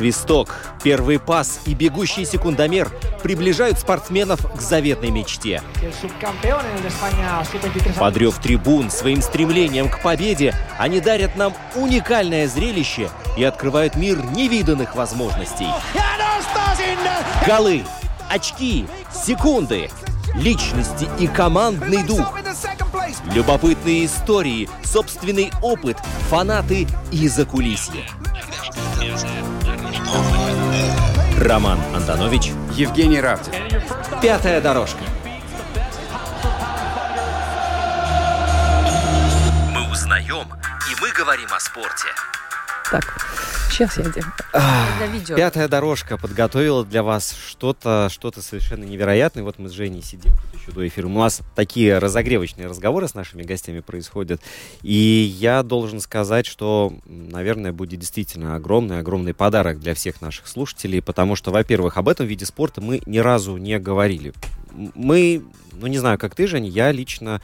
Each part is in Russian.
свисток, первый пас и бегущий секундомер приближают спортсменов к заветной мечте. Подрев трибун своим стремлением к победе, они дарят нам уникальное зрелище и открывают мир невиданных возможностей. Голы, очки, секунды, личности и командный дух. Любопытные истории, собственный опыт, фанаты и закулисье. Роман Антонович, Евгений Равдин. Пятая дорожка. Мы узнаем, и мы говорим о спорте. Так, сейчас я делаю. Для видео. Пятая дорожка подготовила для вас что-то что совершенно невероятное. Вот мы с Женей сидим тут еще до эфира. У нас такие разогревочные разговоры с нашими гостями происходят. И я должен сказать, что, наверное, будет действительно огромный, огромный подарок для всех наших слушателей, потому что, во-первых, об этом виде спорта мы ни разу не говорили. Мы, ну не знаю, как ты, Женя, я лично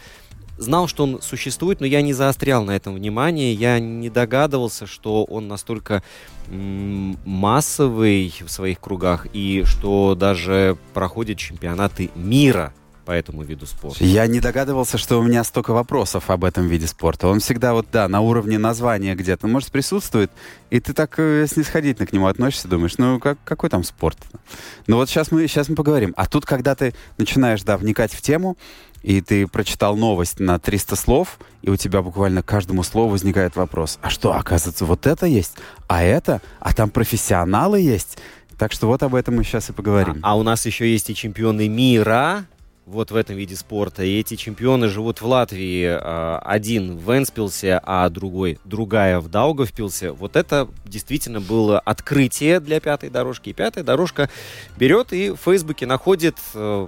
знал, что он существует, но я не заострял на этом внимание. Я не догадывался, что он настолько массовый в своих кругах и что даже проходят чемпионаты мира по этому виду спорта. Я не догадывался, что у меня столько вопросов об этом виде спорта. Он всегда вот, да, на уровне названия где-то, может, присутствует, и ты так э, снисходительно к нему относишься, думаешь, ну, как, какой там спорт? Ну, вот сейчас мы, сейчас мы поговорим. А тут, когда ты начинаешь, да, вникать в тему, и ты прочитал новость на 300 слов, и у тебя буквально к каждому слову возникает вопрос, а что, оказывается, вот это есть, а это, а там профессионалы есть. Так что вот об этом мы сейчас и поговорим. А, а у нас еще есть и чемпионы мира, вот в этом виде спорта. И эти чемпионы живут в Латвии. А, один в Энспилсе, а другой, другая в Даугавпилсе. Вот это действительно было открытие для пятой дорожки. И пятая дорожка берет и в Фейсбуке находит э,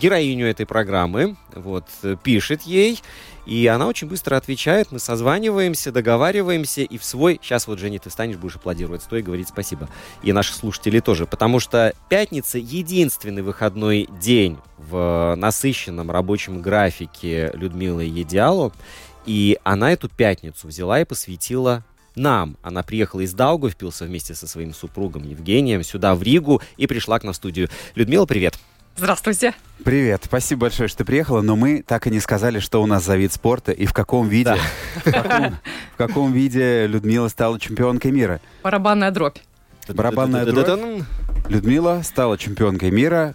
героиню этой программы, вот, пишет ей, и она очень быстро отвечает, мы созваниваемся, договариваемся, и в свой... Сейчас вот, Женя, ты встанешь, будешь аплодировать, стой и говорить спасибо. И наши слушатели тоже, потому что пятница — единственный выходной день в насыщенном рабочем графике Людмилы Едиалу, и она эту пятницу взяла и посвятила нам. Она приехала из Даугавпилса вместе со своим супругом Евгением сюда, в Ригу, и пришла к нам в студию. Людмила, привет! Здравствуйте. Привет, спасибо большое, что приехала, но мы так и не сказали, что у нас за вид спорта и в каком виде, да. в, каком, в каком виде Людмила стала чемпионкой мира. Барабанная дробь. Барабанная дробь. Людмила стала чемпионкой мира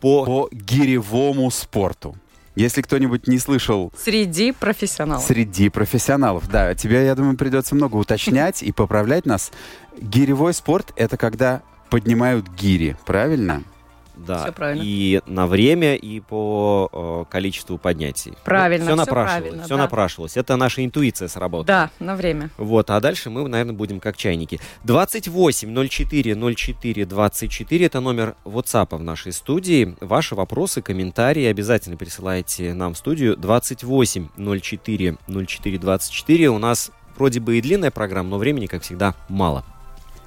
по, по гиревому спорту. Если кто-нибудь не слышал... Среди профессионалов. Среди профессионалов, да. Тебе, я думаю, придется много уточнять и поправлять нас. Гиревой спорт — это когда поднимают гири, правильно? Да. Все правильно. И на время, и по э, количеству поднятий. Правильно. все, все напрашивалось. Правильно, все да. напрашивалось. Это наша интуиция сработала. Да, на время. Вот, а дальше мы, наверное, будем как чайники. 28 04 04 24 это номер WhatsApp в нашей студии. Ваши вопросы, комментарии обязательно присылайте нам в студию. 28 04 04 24. У нас вроде бы и длинная программа, но времени, как всегда, мало.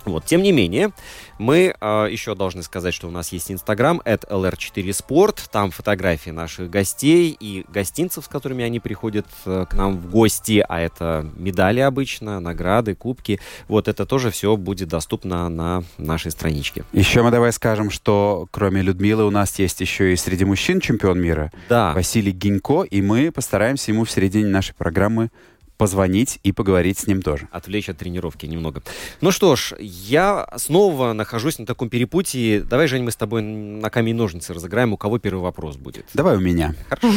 Вот, тем не менее, мы э, еще должны сказать, что у нас есть Инстаграм, это LR4Sport, там фотографии наших гостей и гостинцев, с которыми они приходят э, к нам в гости, а это медали обычно, награды, кубки. Вот это тоже все будет доступно на нашей страничке. Еще мы давай скажем, что кроме Людмилы у нас есть еще и среди мужчин чемпион мира. Да. Василий Гинько, и мы постараемся ему в середине нашей программы позвонить и поговорить с ним тоже. Отвлечь от тренировки немного. Ну что ж, я снова нахожусь на таком перепутье. Давай, Жень, мы с тобой на камень ножницы разыграем. У кого первый вопрос будет? Давай у меня. Хорошо.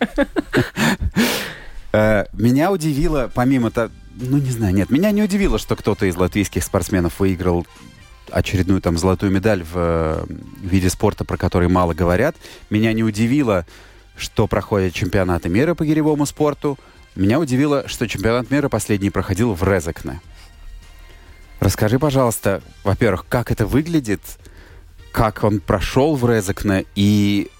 Э, меня удивило, помимо того, ну не знаю, нет, меня не удивило, что кто-то из латвийских спортсменов выиграл очередную там золотую медаль в э, виде спорта, про который мало говорят. Меня не удивило, что проходят чемпионаты мира по гиревому спорту. Меня удивило, что чемпионат мира последний проходил в Резекне. Расскажи, пожалуйста, во-первых, как это выглядит, как он прошел в Резекне и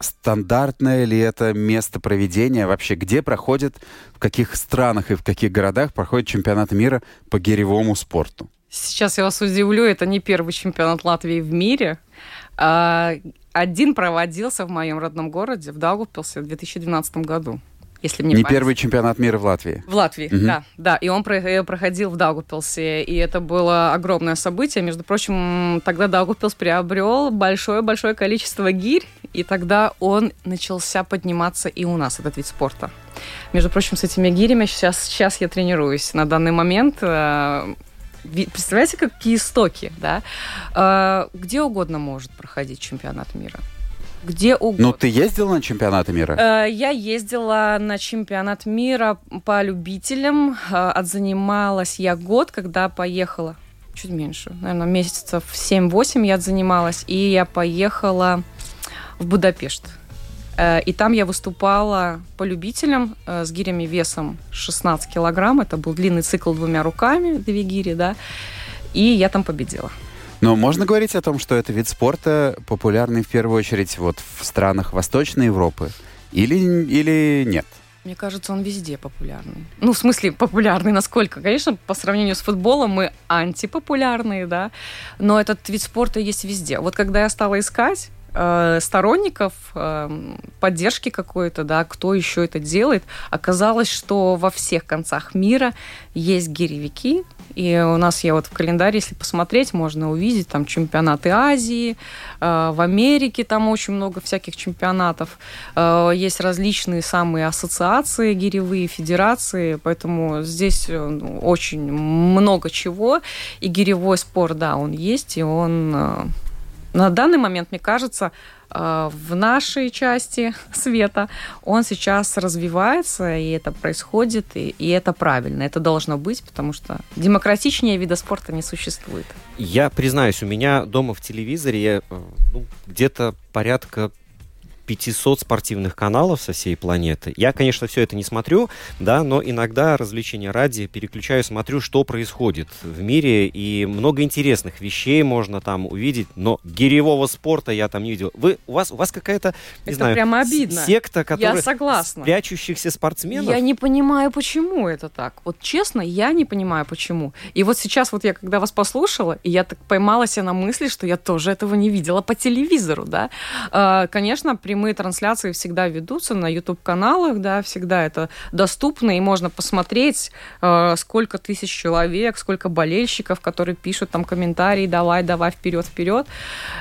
стандартное ли это место проведения, вообще где проходит, в каких странах и в каких городах проходит чемпионат мира по гиревому спорту? Сейчас я вас удивлю, это не первый чемпионат Латвии в мире. А, один проводился в моем родном городе, в Даугавпилсе, в 2012 году. Если мне Не память- первый чемпионат мира в Латвии. В Латвии, Мгм. да, да. И он э, проходил в Даугавпилсе, и это было огромное событие. Между прочим, тогда Даугавпилс приобрел большое-большое количество гирь, и тогда он начался подниматься и у нас, этот вид спорта. Между прочим, с этими гирями сейчас, сейчас я тренируюсь. На данный момент э, Представляете, какие истоки, да? Э, Где угодно может проходить чемпионат мира. Где угодно. Ну, ты ездил на чемпионаты мира? Э, Я ездила на чемпионат мира по любителям. Э, Отзанималась я год, когда поехала. Чуть меньше, наверное, месяцев 7-8 я отзанималась. И я поехала в Будапешт. Э, И там я выступала по любителям с гирями весом 16 килограмм. Это был длинный цикл двумя руками, две гири, да. И я там победила. Но можно говорить о том, что это вид спорта популярный в первую очередь вот в странах Восточной Европы? Или, или нет? Мне кажется, он везде популярный. Ну, в смысле, популярный насколько? Конечно, по сравнению с футболом мы антипопулярные, да, но этот вид спорта есть везде. Вот когда я стала искать э, сторонников э, поддержки какой-то, да, кто еще это делает, оказалось, что во всех концах мира есть гиревики, и у нас, я вот в календаре, если посмотреть, можно увидеть там чемпионаты Азии, э, в Америке там очень много всяких чемпионатов, Э, есть различные самые ассоциации гиревые, федерации, поэтому здесь э, ну, очень много чего, и гиревой спорт, да, он есть, и он на данный момент, мне кажется, в нашей части света он сейчас развивается, и это происходит, и, и это правильно, это должно быть, потому что демократичнее вида спорта не существует. Я признаюсь, у меня дома в телевизоре э, ну, где-то порядка 500 спортивных каналов со всей планеты. Я, конечно, все это не смотрю, да, но иногда развлечения ради переключаю, смотрю, что происходит в мире, и много интересных вещей можно там увидеть, но гиревого спорта я там не видел. Вы, у вас, у вас какая-то, не Это знаю, прямо обидно. секта, которая Я согласна. прячущихся спортсменов. Я не понимаю, почему это так. Вот честно, я не понимаю, почему. И вот сейчас вот я, когда вас послушала, и я так поймала себя на мысли, что я тоже этого не видела по телевизору, да. А, Конечно, прямые трансляции всегда ведутся на YouTube-каналах, да, всегда это доступно, и можно посмотреть, э, сколько тысяч человек, сколько болельщиков, которые пишут там комментарии, давай, давай, вперед, вперед.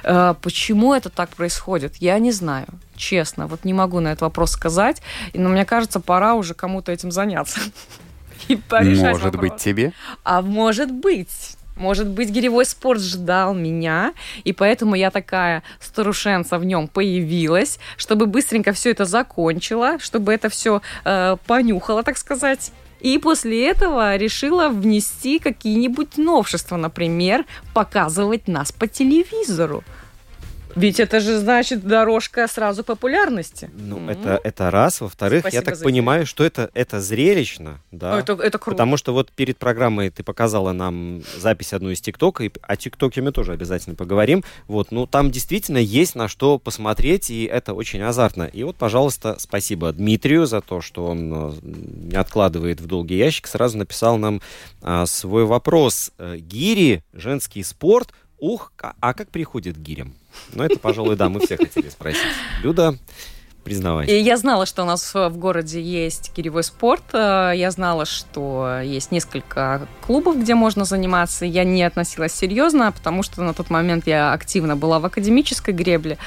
Э, Почему это так происходит? Я не знаю. Честно, вот не могу на этот вопрос сказать, но мне кажется, пора уже кому-то этим заняться. И Может быть, вопрос. тебе? А может быть. Может быть, гиревой спорт ждал меня, и поэтому я такая старушенца в нем появилась, чтобы быстренько все это закончила, чтобы это все понюхала, так сказать. И после этого решила внести какие-нибудь новшества, например, показывать нас по телевизору. Ведь это же значит дорожка сразу популярности. Ну, М. это, это раз. Во-вторых, я Спасибо так за понимаю, что это, это зрелищно, да. Это, это круто. Потому что вот перед программой ты показала нам запись одну из ТикТока, и о ТикТоке мы тоже обязательно поговорим. Вот, ну там действительно есть на что посмотреть, и это очень азартно. И вот, пожалуйста, спасибо Дмитрию за то, что он э, не откладывает в долгий ящик, сразу написал нам а, свой вопрос. Э, Гири, женский спорт, ух, а, а как приходит к гирям? Ну, это, пожалуй, да, мы все хотели спросить. Люда, признавайся. И я знала, что у нас в городе есть киревой спорт. Э, Я знала, что есть несколько клубов, где можно заниматься. Я не относилась серьезно, потому что на тот момент я активно была в академической гребле.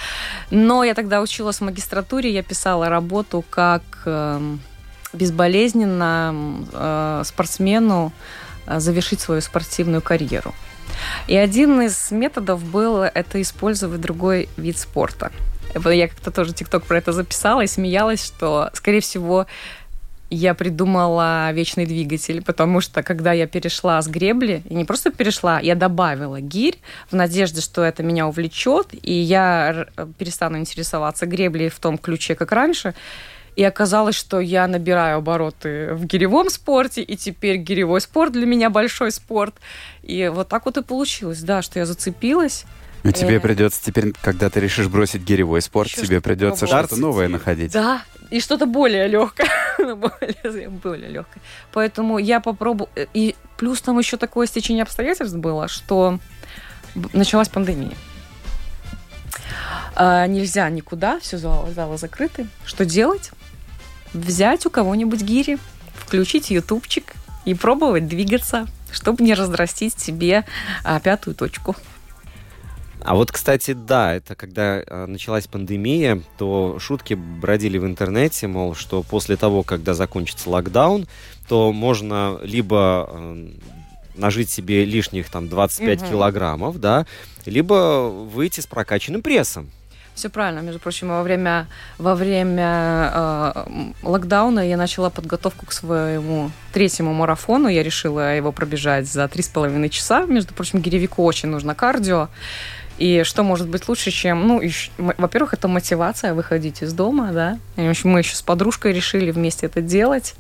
Но я тогда училась в магистратуре, я писала работу как эм, безболезненно э, спортсмену э, завершить свою спортивную карьеру. И один из методов был это использовать другой вид спорта. Я как-то тоже ТикТок про это записала и смеялась, что, скорее всего, я придумала вечный двигатель, потому что когда я перешла с гребли, и не просто перешла, я добавила гирь в надежде, что это меня увлечет, и я р- перестану интересоваться греблей в том ключе, как раньше. И оказалось, что я набираю обороты в гиревом спорте, и теперь гиревой спорт для меня большой спорт. И вот так вот и получилось, да, что я зацепилась. Ну, тебе Э. придется теперь, когда ты решишь бросить гиревой спорт, Ещё тебе придется что-то новое находить. Да, и что-то более легкое. более, более легкое. Поэтому я попробую. И плюс там еще такое стечение обстоятельств было, что началась пандемия. А, нельзя никуда, все залы, залы закрыты. Что делать? Взять у кого-нибудь гири, включить ютубчик и пробовать двигаться, чтобы не разрастить себе а, пятую точку. А вот, кстати, да, это когда э, началась пандемия, то шутки бродили в интернете, мол, что после того, когда закончится локдаун, то можно либо нажить себе лишних там 25 угу. килограммов, да, либо выйти с прокачанным прессом. Все правильно. Между прочим, во время, во время э, локдауна я начала подготовку к своему третьему марафону. Я решила его пробежать за три с половиной часа. Между прочим, гиревику очень нужно кардио. И что может быть лучше, чем, ну, еще, во-первых, это мотивация выходить из дома, да. И мы еще с подружкой решили вместе это делать.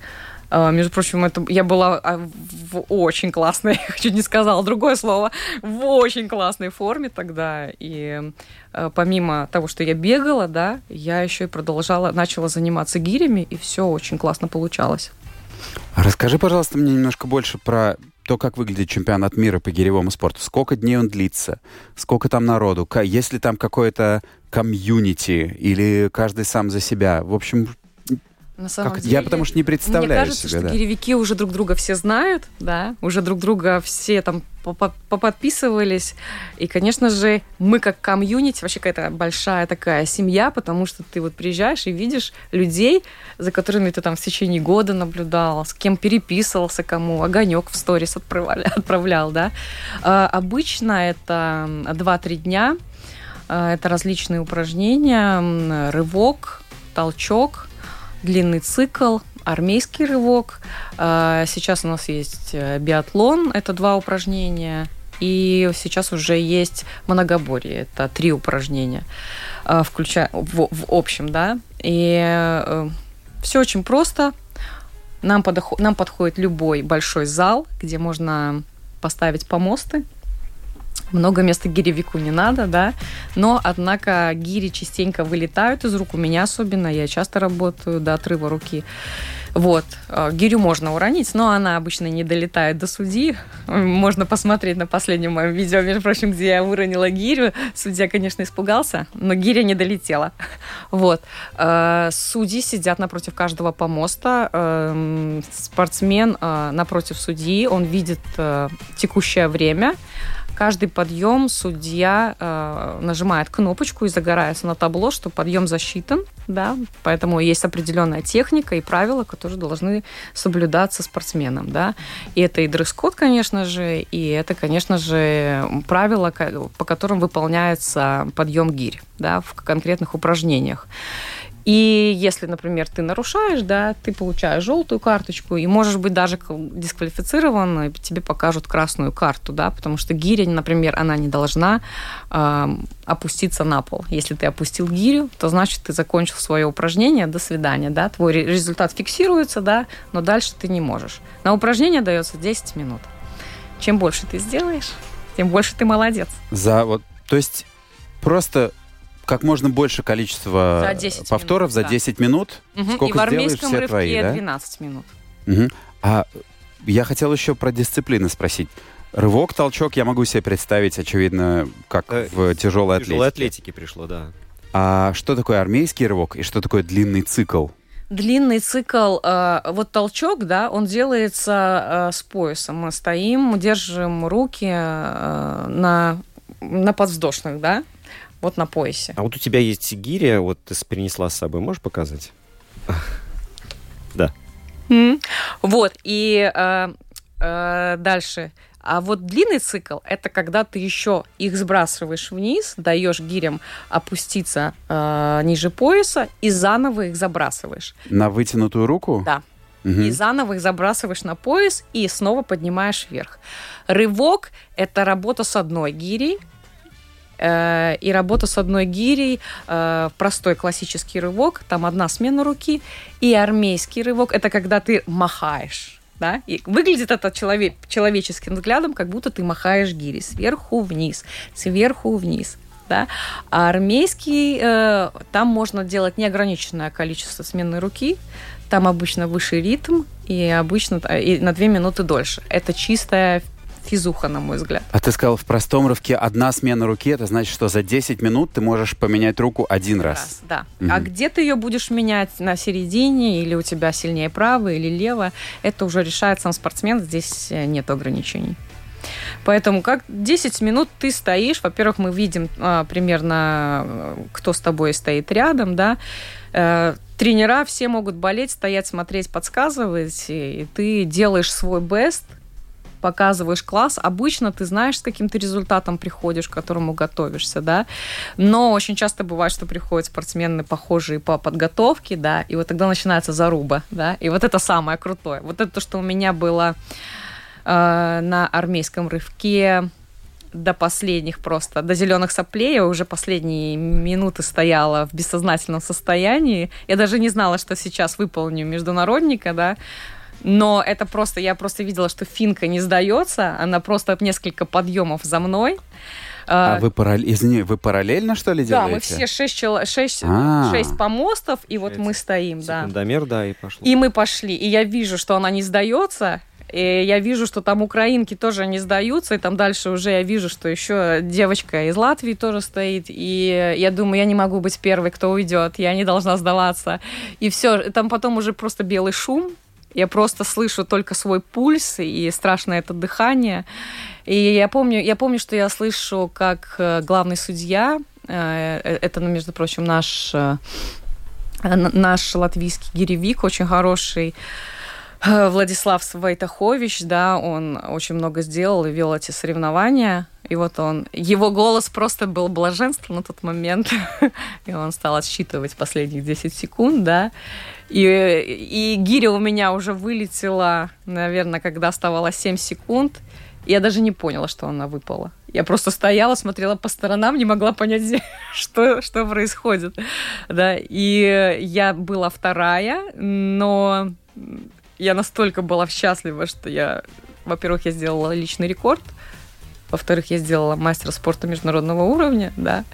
Uh, между прочим, это я была а, в очень классной, чуть не сказала другое слово, в очень классной форме тогда. И uh, помимо того, что я бегала, да, я еще и продолжала, начала заниматься гирями, и все очень классно получалось. Расскажи, пожалуйста, мне немножко больше про то, как выглядит чемпионат мира по гиревому спорту, сколько дней он длится, сколько там народу, есть ли там какое-то комьюнити или каждый сам за себя. В общем, на самом как деле, я потому что не представляю мне кажется, себе, что да. гиревики уже друг друга все знают, да, уже друг друга все там поподписывались. И, конечно же, мы как комьюнити, вообще какая-то большая такая семья, потому что ты вот приезжаешь и видишь людей, за которыми ты там в течение года наблюдал, с кем переписывался, кому огонек в сторис отправлял, отправлял да. А, обычно это 2-3 дня, а, это различные упражнения, рывок, толчок, длинный цикл, армейский рывок. А, сейчас у нас есть э, биатлон, это два упражнения. И сейчас уже есть многоборье, это три упражнения, а, включая в, в общем, да. И э, все очень просто. Нам, подоход, нам подходит любой большой зал, где можно поставить помосты, много места гиревику не надо, да, но, однако, гири частенько вылетают из рук, у меня особенно, я часто работаю до отрыва руки. Вот. Э, гирю можно уронить, но она обычно не долетает до судьи. Можно посмотреть на последнем моем видео, между прочим, где я выронила гирю. Судья, конечно, испугался, но гиря не долетела. Вот. Э, судьи сидят напротив каждого помоста. Эм, спортсмен э, напротив судьи, он видит текущее время, каждый подъем судья э, нажимает кнопочку и загорается на табло, что подъем засчитан, да, поэтому есть определенная техника и правила, которые должны соблюдаться спортсменом, да, и это и дресс-код, конечно же, и это, конечно же, правила, по которым выполняется подъем гирь, да, в конкретных упражнениях. И если, например, ты нарушаешь, да, ты получаешь желтую карточку и можешь быть даже дисквалифицирован, и тебе покажут красную карту, да, потому что гиря, например, она не должна э, опуститься на пол. Если ты опустил гирю, то значит ты закончил свое упражнение, до свидания, да, твой результат фиксируется, да, но дальше ты не можешь. На упражнение дается 10 минут. Чем больше ты сделаешь, тем больше ты молодец. За вот, то есть просто как можно больше количества за 10 повторов минут, за 10 минут. Угу. Сколько и в сделаешь, армейском все рывке твои, да? 12 минут. Угу. А я хотел еще про дисциплины спросить. Рывок, толчок я могу себе представить, очевидно, как э, в тяжелой атлетике. тяжелой атлетике пришло, да. А что такое армейский рывок и что такое длинный цикл? Длинный цикл, э, вот толчок, да, он делается э, с поясом. Мы стоим, держим руки э, на, на подвздошных, да, вот на поясе. А вот у тебя есть гиря, вот ты перенесла с собой, можешь показать? Да. Вот, и э, э, дальше. А вот длинный цикл – это когда ты еще их сбрасываешь вниз, даешь гирям опуститься э, ниже пояса и заново их забрасываешь. На вытянутую руку? Да. Угу. И заново их забрасываешь на пояс и снова поднимаешь вверх. Рывок – это работа с одной гирей, и работа с одной гирей, э, простой классический рывок, там одна смена руки, и армейский рывок, это когда ты махаешь. Да? И выглядит это человек, человеческим взглядом, как будто ты махаешь гири сверху вниз, сверху вниз. Да? А армейский, э, там можно делать неограниченное количество сменной руки, там обычно выше ритм и обычно и на две минуты дольше. Это чистая физуха, на мой взгляд. А ты сказал, в простом рывке одна смена руки, это значит, что за 10 минут ты можешь поменять руку один раз. раз да. Угу. А где ты ее будешь менять на середине, или у тебя сильнее право, или лево, это уже решает сам спортсмен, здесь э, нет ограничений. Поэтому как 10 минут ты стоишь, во-первых, мы видим а, примерно, э, кто с тобой стоит рядом, да, э, тренера все могут болеть, стоять, смотреть, подсказывать, и ты делаешь свой бест, показываешь класс, обычно ты знаешь, с каким то результатом приходишь, к которому готовишься, да, но очень часто бывает, что приходят спортсмены похожие по подготовке, да, и вот тогда начинается заруба, да, и вот это самое крутое. Вот это, что у меня было э, на армейском рывке до последних просто, до зеленых соплей, я уже последние минуты стояла в бессознательном состоянии. Я даже не знала, что сейчас выполню международника, да, но это просто, я просто видела, что финка не сдается, она просто несколько подъемов за мной. А, а вы, параллель, извини, вы параллельно, что ли, делаете? Да, мы все шесть, чел... шесть, а. шесть помостов, и вот мы стоим, да. Секундомер, да, и пошло. И мы пошли, и я вижу, что она не сдается, и я вижу, что там украинки тоже не сдаются, и там дальше уже я вижу, что еще девочка из Латвии тоже стоит, и я думаю, я не могу быть первой, кто уйдет, я не должна сдаваться. И все, там потом уже просто белый шум, я просто слышу только свой пульс и страшное это дыхание. И я помню, я помню, что я слышу, как э, главный судья, э, э, это, ну, между прочим, наш, наш латвийский гиревик, очень хороший, Владислав Вайтахович, да, он очень много сделал и вел эти соревнования. И вот он, его голос просто был блаженство на тот момент. и он стал отсчитывать последних 10 секунд, да. И, и гиря у меня уже вылетела, наверное, когда оставалось 7 секунд. Я даже не поняла, что она выпала. Я просто стояла, смотрела по сторонам, не могла понять, что, что происходит. Да, и я была вторая, но я настолько была счастлива, что я, во-первых, я сделала личный рекорд, во-вторых, я сделала мастера спорта международного уровня, да.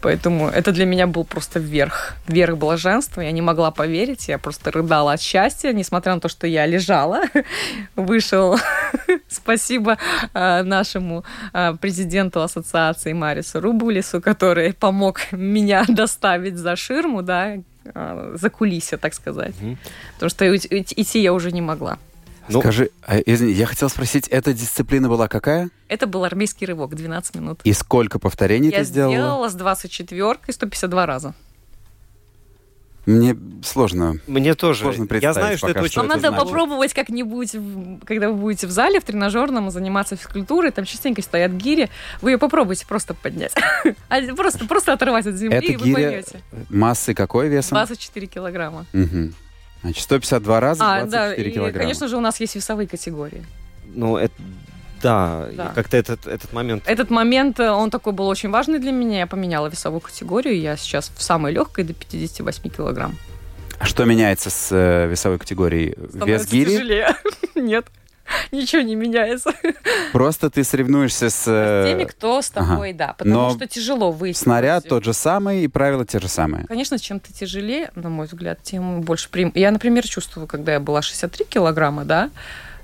Поэтому это для меня был просто верх, верх блаженства. Я не могла поверить, я просто рыдала от счастья, несмотря на то, что я лежала. Вышел, спасибо э, нашему э, президенту ассоциации Марису Рубулису, который помог меня доставить за ширму, да, э, за кулисья, так сказать. Потому что идти я уже не могла. Ну, Скажи, а, извини, я хотел спросить, эта дисциплина была какая? Это был армейский рывок, 12 минут. И сколько повторений я ты сделала? Я сделала с 24 и 152 раза. Мне сложно. Мне тоже. Сложно представить. Я знаю, что это очень. Вам надо значит. попробовать как-нибудь, когда вы будете в зале в тренажерном заниматься физкультурой, там частенько стоят гири, вы ее попробуйте просто поднять, а просто просто оторвать от земли, это и вы поймете. Массы какой весом? 24 килограмма. Угу. Значит, 152 раза, а, 24 да, килограмма. И, конечно же, у нас есть весовые категории. Ну, это да, да. как-то этот, этот момент... Этот момент, э, он такой был очень важный для меня. Я поменяла весовую категорию. Я сейчас в самой легкой до 58 килограмм. А что меняется с э, весовой категорией? Вес гири? тяжелее. Нет. Ничего не меняется. Просто ты соревнуешься с... С теми, кто с тобой, ага. да. Потому Но что тяжело выйти. Снаряд тот же самый, и правила те же самые. Конечно, чем ты тяжелее, на мой взгляд, тем больше прим... Я, например, чувствую, когда я была 63 килограмма, да,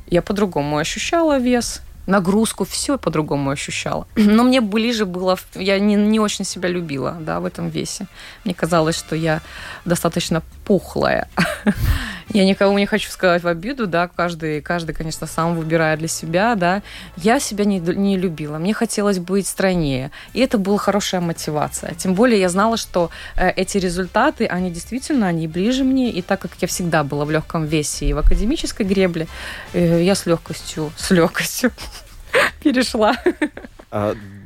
я по-другому ощущала вес нагрузку, все по-другому ощущала. Но мне ближе было, я не, не очень себя любила, да, в этом весе. Мне казалось, что я достаточно пухлая. Я никого не хочу сказать в обиду, да, каждый, каждый, конечно, сам выбирает для себя, да. Я себя не, не любила, мне хотелось быть стройнее, и это была хорошая мотивация. Тем более я знала, что э, эти результаты, они действительно, они ближе мне, и так как я всегда была в легком весе и в академической гребле, э, я с легкостью, с легкостью перешла.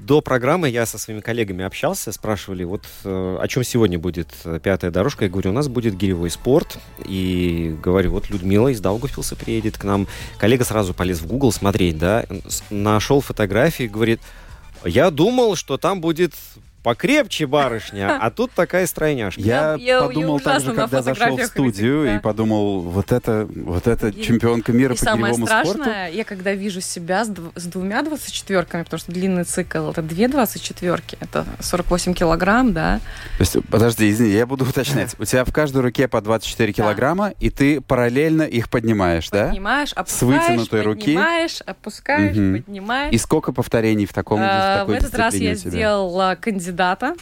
До программы я со своими коллегами общался, спрашивали, вот э, о чем сегодня будет э, пятая дорожка. Я говорю, у нас будет гиревой спорт. И говорю, вот Людмила из Даугавпилса приедет к нам. Коллега сразу полез в Google смотреть, да, нашел фотографии, говорит, я думал, что там будет покрепче барышня, а тут такая стройняшка. Я, Я- я- подумал я так же, ужасно на когда зашел в студию, видела, и да. подумал, вот это, вот это И- чемпионка мира И по самое гиревому спорту. страшное, я когда вижу себя с, дв- с двумя 24-ками, потому что длинный цикл это две 24-ки, это 48 килограмм, да. То есть, подожди, извини, я буду уточнять. У тебя в каждой руке по 24 килограмма, и ты параллельно их поднимаешь, да? Поднимаешь, опускаешь, вытянутой руки. поднимаешь, опускаешь, поднимаешь. И сколько повторений в таком в такой В этот раз я у тебя? Кандидата.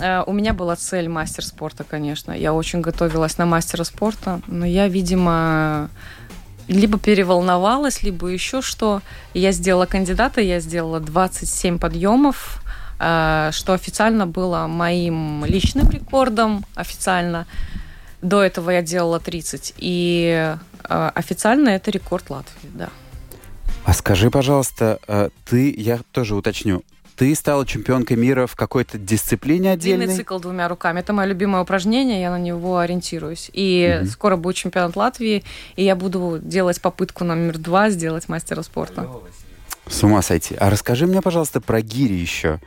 Э, У меня была цель мастер спорта, конечно. Я очень готовилась на мастера спорта, но я, видимо, либо переволновалась, либо еще что. Я сделала кандидата, я сделала 27 подъемов, э, что официально было моим личным рекордом официально. До этого я делала 30. И э, официально это рекорд Латвии, да. А скажи, пожалуйста, ты, я тоже уточню, ты стала чемпионкой мира в какой-то дисциплине Длинный отдельной? цикл двумя руками. Это мое любимое упражнение, я на него ориентируюсь. И Мгм. скоро будет чемпионат Латвии, и я буду делать попытку номер два сделать мастера спорта. С ума сойти. А расскажи мне, пожалуйста, про гири еще.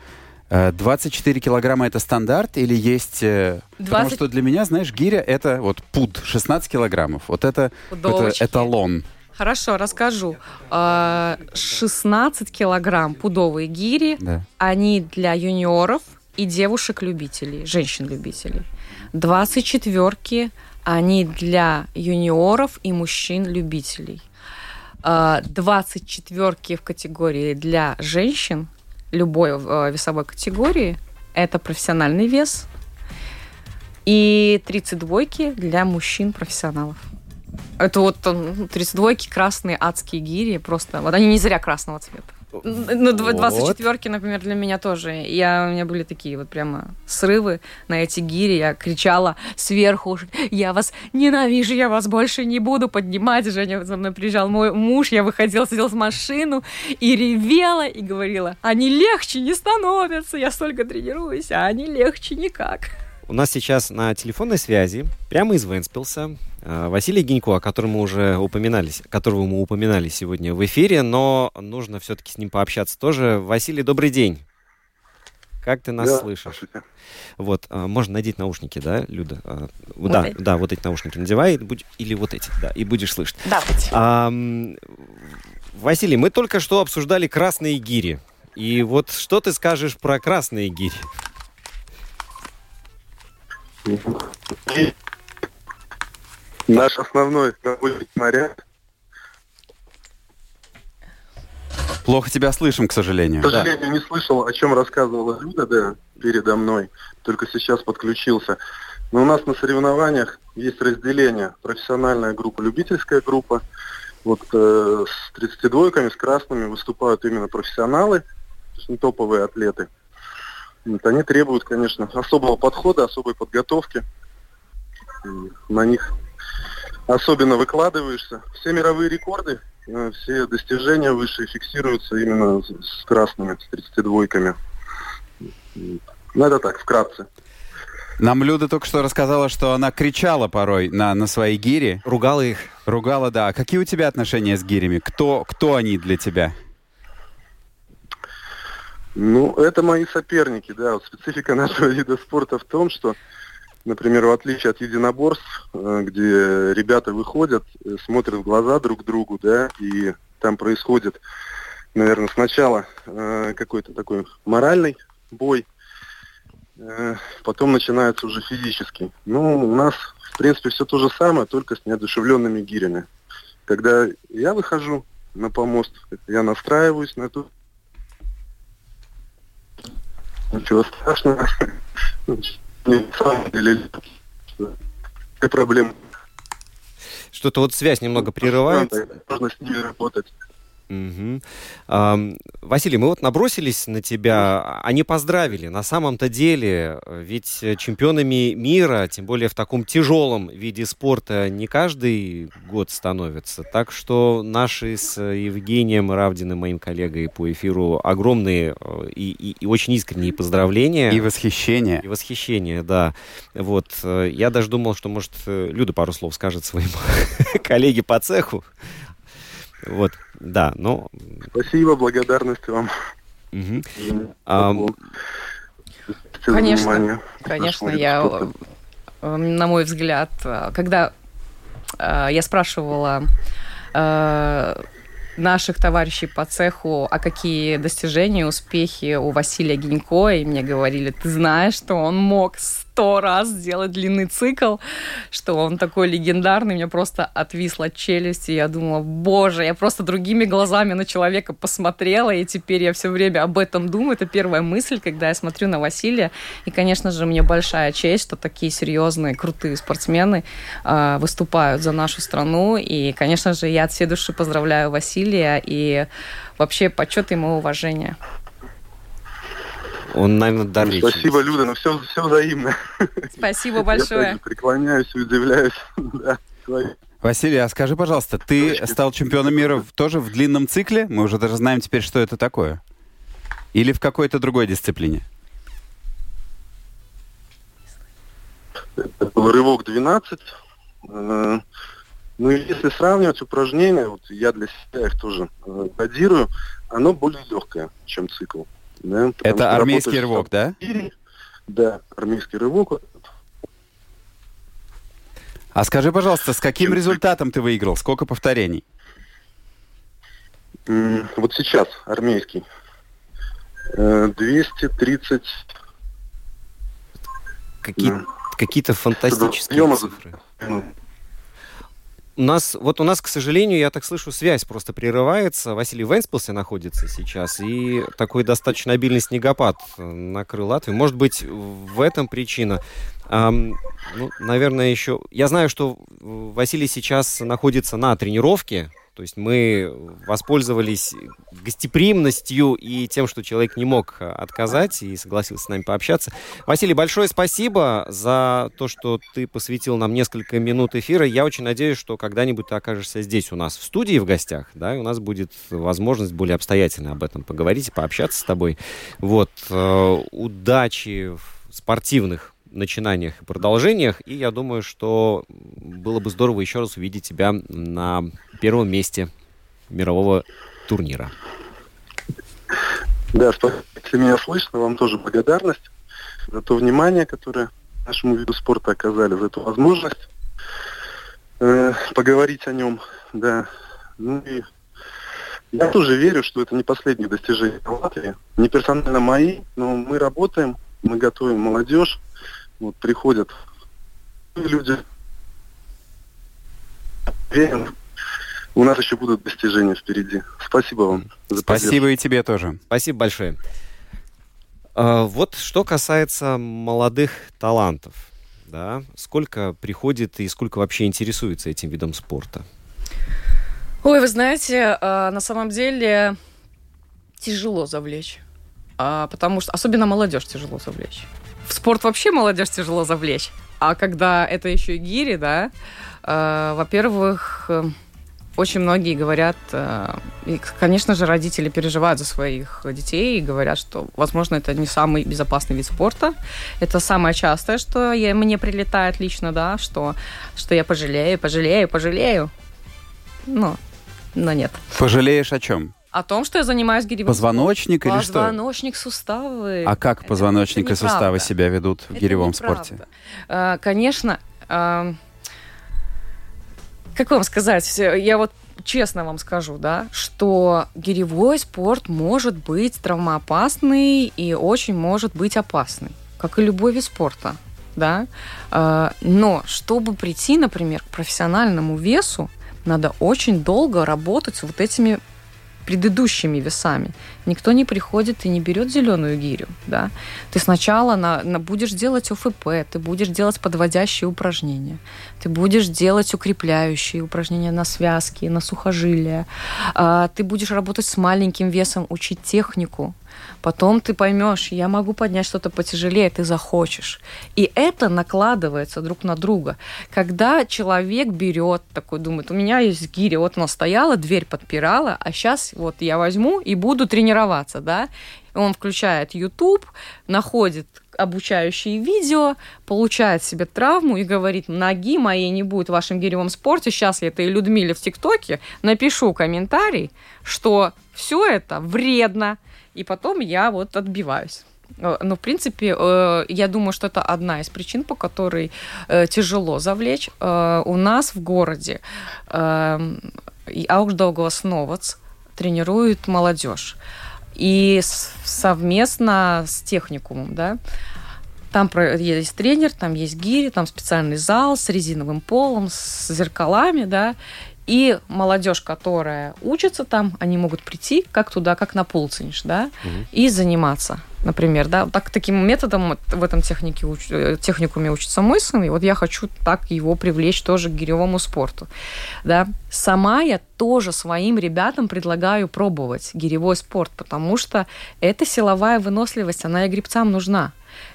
Э, 24 килограмма это стандарт или есть... э, Потому 20 что для меня, знаешь, гиря это вот пуд, 16 килограммов. Вот это, это эталон. Хорошо, расскажу. А, 16 килограмм пудовые гири, Да. они для юниоров и девушек-любителей, женщин-любителей. 24 они для юниоров и мужчин-любителей. А, 24 в категории для женщин, любой э, весовой категории, это профессиональный вес. И 32 для мужчин-профессионалов. Это вот ну, 32 красные адские гири, просто. Вот они не зря красного цвета. Ну, дв- Вот. 24-ки, например, для меня тоже. Я, у меня были такие вот прямо срывы на эти гири. Я кричала сверху, я вас ненавижу, я вас больше не буду поднимать. Женя за мной приезжал мой муж, я выходила, сидела в машину и ревела, и говорила, они легче не становятся, я столько тренируюсь, а они легче никак. У нас сейчас на телефонной связи, прямо из Венспилса, э, Василий Гинько, о котором мы уже упоминали, которого мы упоминали сегодня в эфире, но нужно все-таки с ним пообщаться тоже. Василий, добрый день. Как ты нас Да, слышишь? Вот, э, можно надеть наушники, да, Люда? Э, Вот да, эти? да, вот эти наушники надевай, будь- или вот эти, да, и будешь слышать. Давайте. Ам, Василий, мы только что обсуждали красные гири. И вот что ты скажешь про красные гири? И Наш основной рабочий снаряд. Плохо тебя слышим, к сожалению. К сожалению, не слышал, о чем рассказывала Люда, да, передо мной. Только сейчас подключился. Но у нас на соревнованиях есть разделение. Профессиональная группа, любительская группа. Вот э, с 32-ками, с красными выступают именно профессионалы, то есть не топовые атлеты. Вот, они требуют, конечно, особого подхода, особой подготовки. М, На них особенно выкладываешься. Все мировые рекорды, э, все достижения высшие фиксируются именно с, красными, с 32-ками. М, Ну, это так, вкратце. Нам Люда только что рассказала, что она кричала порой на, на свои гири. Ругала их? Ругала, да. А какие у тебя отношения с гирями? Кто, кто они для тебя? Ну, это мои соперники, да. Вот специфика нашего вида спорта в том, что, например, в отличие от единоборств, э, где ребята выходят, э, смотрят в глаза друг другу, да, и там происходит, наверное, сначала э, какой-то такой моральный бой, потом начинается уже физический. Ну, у нас, в принципе, все то же самое, только с неодушевленными гирями. Когда я выхожу на помост, я настраиваюсь на эту Ничего страшного. Какая проблема. Что-то вот связь немного прерывается. Можно с ними работать. Мгм. Ам, Василий, мы вот набросились на тебя, они поздравили. На самом-то деле, ведь чемпионами мира, тем более в таком тяжелом виде спорта, не каждый год становятся. Так что наши с Евгением Равдиным, моим коллегой по эфиру, огромные э, и, и- и очень искренние поздравления. И восхищение. И восхищение, да. Вот. э, Я даже думал, что, может, э, Люда пару слов скажет своим коллеге по цеху. Вот, да, ну... Спасибо, благодарность вам. мгм. Ам, Конечно, внимание. Конечно, я, э, на мой взгляд, э, когда э, я спрашивала наших товарищей по цеху, а какие достижения, успехи у Василия Гинько, и мне говорили, ты знаешь, что он мог сто раз сделать длинный цикл, что он такой легендарный, мне просто отвисла челюсть, и я думала, боже, я просто другими глазами на человека посмотрела, и теперь я все время об этом думаю. Это первая мысль, когда я смотрю на Василия, и, конечно же, мне большая честь, что такие серьезные, крутые спортсмены э, выступают за нашу страну, и, конечно же, я от всей души поздравляю Василия, и вообще почет ему уважение. Он, наверное, дар Спасибо, Люда, но все, все взаимно. Спасибо большое. Я преклоняюсь и удивляюсь. Василий, а скажи, пожалуйста, ты стал чемпионом мира тоже в длинном цикле? Мы уже даже знаем теперь, что это такое. Или в какой-то другой дисциплине? Это был рывок 12. Э, ну и если сравнивать упражнения, вот я для себя их тоже э, кодирую, оно более легкое, чем цикл. Да, Это армейский рывок, да? Да, армейский рывок. А скажи, пожалуйста, с каким результатом ты выиграл? Сколько повторений? Вот сейчас армейский. 230... Э, Какие, да. Какие-то фантастические цифры. У нас, вот у нас, к сожалению, я так слышу, связь просто прерывается. Василий Венспилсе находится сейчас, и такой достаточно обильный снегопад накрыл Латвию. Может быть, в этом причина. Um, ну, наверное, еще... Я знаю, что Василий сейчас находится на тренировке, то есть мы воспользовались гостеприимностью и тем, что человек не мог отказать и согласился с нами пообщаться. Василий, большое спасибо за то, что ты посвятил нам несколько минут эфира. Я очень надеюсь, что когда-нибудь ты окажешься здесь у нас в студии в гостях, да, и у нас будет возможность более обстоятельно об этом поговорить и пообщаться с тобой. Вот, э, удачи в спортивных начинаниях и продолжениях. И я думаю, что было бы здорово еще раз увидеть тебя на первом месте мирового турнира. Да, если меня слышно, вам тоже благодарность за то внимание, которое нашему виду спорта оказали, за эту возможность э, поговорить о нем. Да. Ну и я тоже верю, что это не последнее достижение Латвии. Не персонально мои, но мы работаем, мы готовим молодежь, вот приходят люди. Верим, у нас еще будут достижения впереди. Спасибо вам. За Спасибо и тебе тоже. Спасибо большое. А, вот что касается молодых талантов, да, сколько приходит и сколько вообще интересуется этим видом спорта? Ой, вы знаете, а, на самом деле тяжело завлечь, а, потому что особенно молодежь тяжело завлечь в спорт вообще молодежь тяжело завлечь. А когда это еще и гири, да, э, во-первых, э, очень многие говорят, э, и, конечно же, родители переживают за своих детей и говорят, что, возможно, это не самый безопасный вид спорта. Это самое частое, что я, мне прилетает лично, да, что, что я пожалею, пожалею, пожалею. Ну, но нет. Пожалеешь о чем? О том, что я занимаюсь гиревым Позвоночник или что? Позвоночник, суставы. А как позвоночник это, это и суставы себя ведут в это гиревом спорте? А, конечно, а, как вам сказать, я вот честно вам скажу, да, что гиревой спорт может быть травмоопасный и очень может быть опасный, как и любой вид спорта, да. А, но чтобы прийти, например, к профессиональному весу, надо очень долго работать с вот этими предыдущими весами. Никто не приходит и не берет зеленую гирю. Да? Ты сначала на, на, будешь делать ОФП, ты будешь делать подводящие упражнения, ты будешь делать укрепляющие упражнения на связки, на сухожилия, а, ты будешь работать с маленьким весом, учить технику. Потом ты поймешь, я могу поднять что-то потяжелее, ты захочешь. И это накладывается друг на друга. Когда человек берет, такой думает, у меня есть гиря, вот она стояла, дверь подпирала, а сейчас вот я возьму и буду тренироваться, да, он включает YouTube, находит обучающие видео, получает себе травму и говорит, ноги моей не будет в вашем гиревом спорте, сейчас я этой Людмиле в ТикТоке напишу комментарий, что все это вредно, и потом я вот отбиваюсь. Э, ну, в принципе, э, я думаю, что это одна из причин, по которой э, тяжело завлечь. У нас в городе Аugdaugavas Новац тренирует молодежь. И совместно с техникумом, да, там есть тренер, там есть гири, там специальный зал с резиновым полом, с зеркалами, да, и молодежь, которая учится там, они могут прийти как туда, как на полцинш, да, угу. и заниматься, например, да. Так, таким методом в этом технике, э, техникуме учится мой сын, и вот я хочу так его привлечь тоже к гиревому спорту, да. Сама я тоже своим ребятам предлагаю пробовать гиревой спорт, потому что эта силовая выносливость, она и гребцам нужна.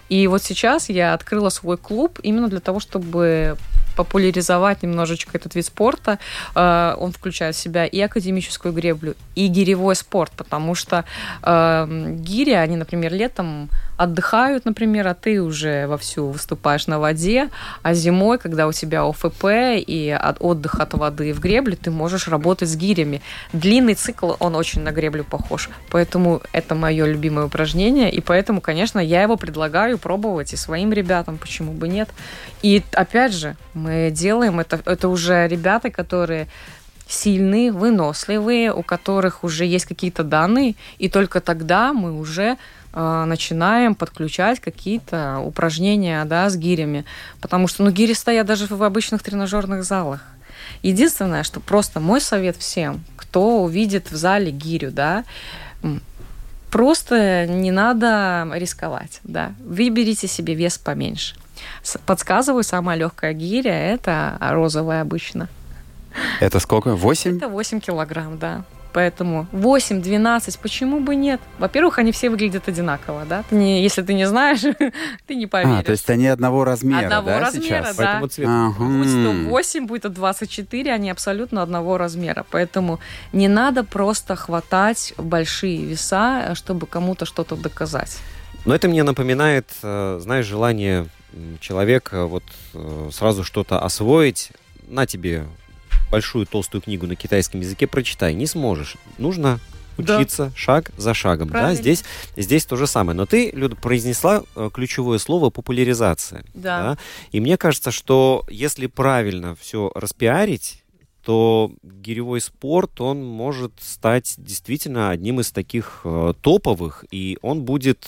И вот сейчас я открыла свой клуб именно для того, чтобы популяризовать немножечко этот вид спорта. Э, он включает в себя и академическую греблю, и гиревой спорт, потому что э, гири, они, например, летом отдыхают, например, а ты уже вовсю выступаешь на воде, а зимой, когда у тебя ОФП и от, отдых от воды в гребле, ты можешь работать с гирями. Длинный цикл, он очень на греблю похож. Поэтому это мое любимое упражнение, и поэтому, конечно, я его предлагаю пробовать и своим ребятам, почему бы нет. И опять же, мы делаем это, это уже ребята, которые сильные, выносливые, у которых уже есть какие-то данные, и только тогда мы уже начинаем подключать какие-то упражнения да, с гирями. Потому что ну, гири стоят даже в обычных тренажерных залах. Единственное, что просто мой совет всем, кто увидит в зале гирю, да, просто не надо рисковать, да. Выберите себе вес поменьше. Подсказываю, самая легкая гиря – это розовая обычно. Это сколько? 8? Это 8 килограмм, да. Поэтому 8-12, почему бы нет? Во-первых, они все выглядят одинаково, да? Ты не, если ты не знаешь, ты не поверишь. А, то есть они одного размера, одного да, размера, сейчас? да. Ага. Будь то 8, будь то 24, они абсолютно одного размера. Поэтому не надо просто хватать большие веса, чтобы кому-то что-то доказать. Но это мне напоминает, э, знаешь, желание человека вот э, сразу что-то освоить. На тебе большую толстую книгу на китайском языке прочитай, не сможешь. Нужно учиться да. шаг за шагом. Да, здесь, здесь то же самое. Но ты, Люда, произнесла э, ключевое слово популяризация. Да. да. И мне кажется, что если правильно все распиарить, то гиревой спорт, он может стать действительно одним из таких э, топовых, и он будет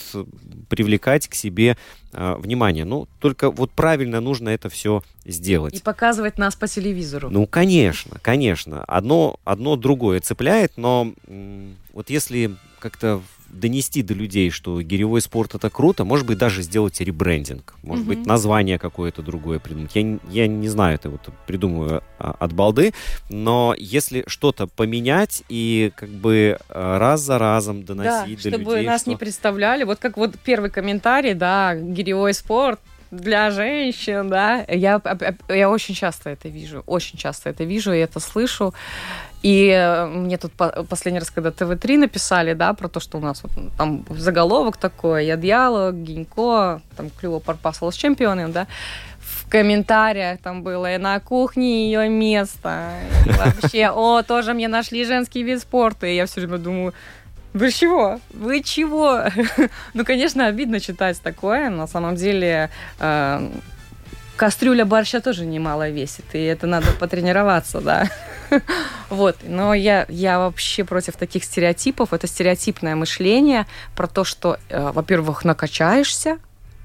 привлекать к себе э, внимание. Ну, только вот правильно нужно это все сделать. И показывать нас по телевизору. Ну, конечно, конечно. Одно, одно другое цепляет, но м- вот если как-то донести до людей, что гиревой спорт это круто, может быть, даже сделать ребрендинг, может mm-hmm. быть, название какое-то другое придумать. Я, я не знаю, это вот придумаю а, от балды, но если что-то поменять и как бы а, раз за разом доносить да, до чтобы людей, нас что... не представляли, вот как вот первый комментарий, да, гиревой спорт, для женщин, да. Я, я очень часто это вижу, очень часто это вижу и это слышу. И э, мне тут последний раз, когда ТВ-3 написали, да, про то, что у нас вот, там заголовок такой, я диалог, Гинько, там Клюво Парпасал с чемпионом, да, в комментариях там было, и на кухне ее место, и вообще, о, тоже мне нашли женский вид спорта, и я все время думаю, вы чего? Вы чего? ну, конечно, обидно читать такое. На самом деле, э, кастрюля борща тоже немало весит, и это надо потренироваться, да. вот, но я, я вообще против таких стереотипов. Это стереотипное мышление про то, что, э, во-первых, накачаешься,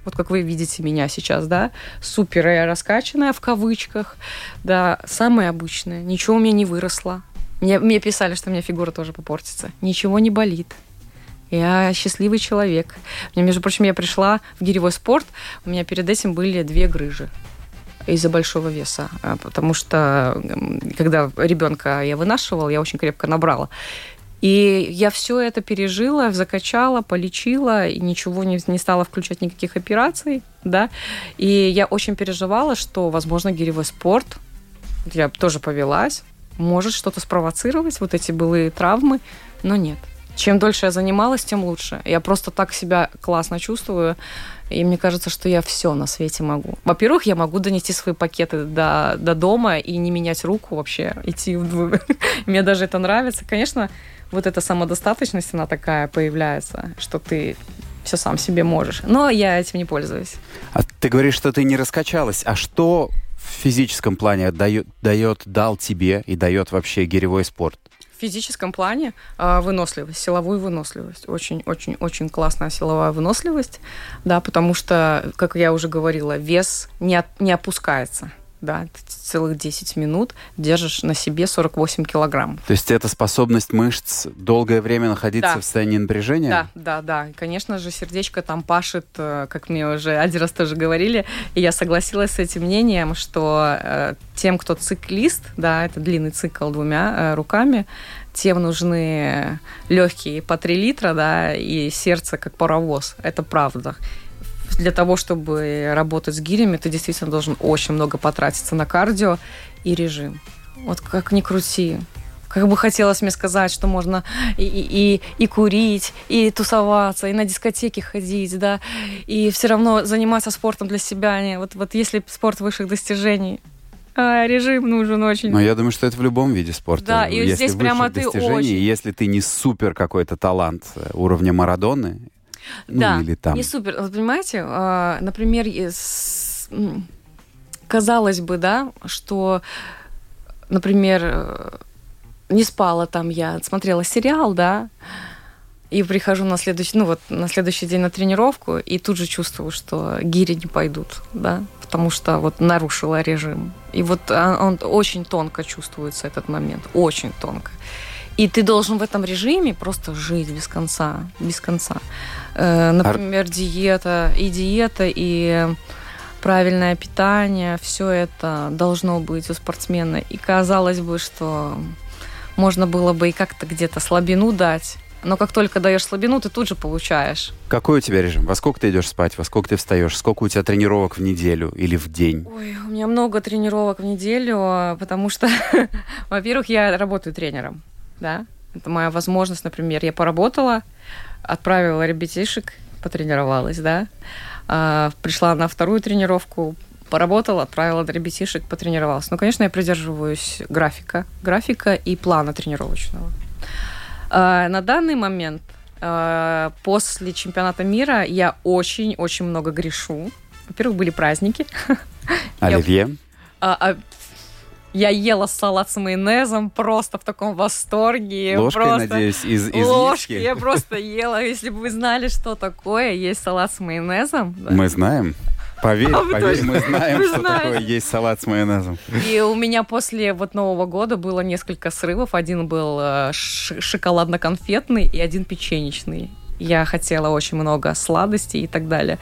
вот как вы видите меня сейчас, да, супер я раскачанная в кавычках, да, самое обычное, ничего у меня не выросло, мне, мне писали, что у меня фигура тоже попортится. Ничего не болит. Я счастливый человек. Мне, между прочим, я пришла в гиревой спорт, у меня перед этим были две грыжи из-за большого веса, а, потому что когда ребенка я вынашивала, я очень крепко набрала. И я все это пережила, закачала, полечила, и ничего не, не стала включать никаких операций, да. И я очень переживала, что, возможно, гиревой спорт, я тоже повелась, может что-то спровоцировать, вот эти былые травмы, но нет. Чем дольше я занималась, тем лучше. Я просто так себя классно чувствую, и мне кажется, что я все на свете могу. Во-первых, я могу донести свои пакеты до, до дома и не менять руку вообще, идти в Мне даже это нравится. Конечно, вот эта самодостаточность, она такая появляется, что ты все сам себе можешь. Но я этим не пользуюсь. А ты говоришь, что ты не раскачалась. А что в физическом плане дает, дает дал тебе и дает вообще гиревой спорт? Физическом плане э, выносливость, силовую выносливость. Очень-очень-очень классная силовая выносливость, да, потому что, как я уже говорила, вес не, от, не опускается да, целых 10 минут держишь на себе 48 килограмм. То есть это способность мышц долгое время находиться да. в состоянии напряжения? Да, да, да. И, конечно же, сердечко там пашет, э, как мне уже один раз тоже говорили, и я согласилась с этим мнением, что э, тем, кто циклист, да, это длинный цикл двумя э, руками, тем нужны легкие по 3 литра, да, и сердце как паровоз. Это правда для того, чтобы работать с гирями, ты действительно должен очень много потратиться на кардио и режим. Вот как ни крути. Как бы хотелось мне сказать, что можно и, и, и курить, и тусоваться, и на дискотеке ходить, да, и все равно заниматься спортом для себя. Вот, вот если спорт высших достижений, а, режим нужен очень. Но я думаю, что это в любом виде спорта. Да, и если здесь прямо ты очень... Если ты не супер какой-то талант э, уровня Марадоны, ну, да, или там. не супер. Вот понимаете, а, например, казалось бы, да, что, например, э, не спала там я, смотрела сериал, да, и прихожу на следующий, ну вот на следующий день на тренировку, и тут же чувствую, что гири не пойдут, да, потому что вот нарушила режим. И вот а, он очень тонко чувствуется этот момент, очень тонко. И ты должен в этом режиме просто жить без конца, без конца. Э, например, диета, и диета, и правильное питание, все это должно быть у спортсмена. И казалось бы, что можно было бы и как-то где-то слабину дать, но как только даешь слабину, ты тут же получаешь. Какой у тебя режим? Во сколько ты идешь спать? Во сколько ты встаешь? Сколько у тебя тренировок в неделю или в день? Ой, у меня много тренировок в неделю, потому что, во-первых, я работаю тренером да. Это моя возможность, например, я поработала, отправила ребятишек, потренировалась, да. А, пришла на вторую тренировку, поработала, отправила ребятишек, потренировалась. Ну, конечно, я придерживаюсь графика, графика и плана тренировочного. А, на данный момент а, после чемпионата мира я очень-очень много грешу. Во-первых, были праздники. Оливье? Я, ела салат с майонезом просто в таком восторге. Ложкой, просто... надеюсь, из, из Ложки. миски? Я просто ела. Если бы вы знали, что такое есть салат с майонезом. Да. Мы знаем. Поверь, а поверь, мы знаем, что знаете. такое есть салат с майонезом. И у меня после вот Нового года было несколько срывов. Один был э, шоколадно-конфетный и один печенечный я хотела очень много сладостей и так далее.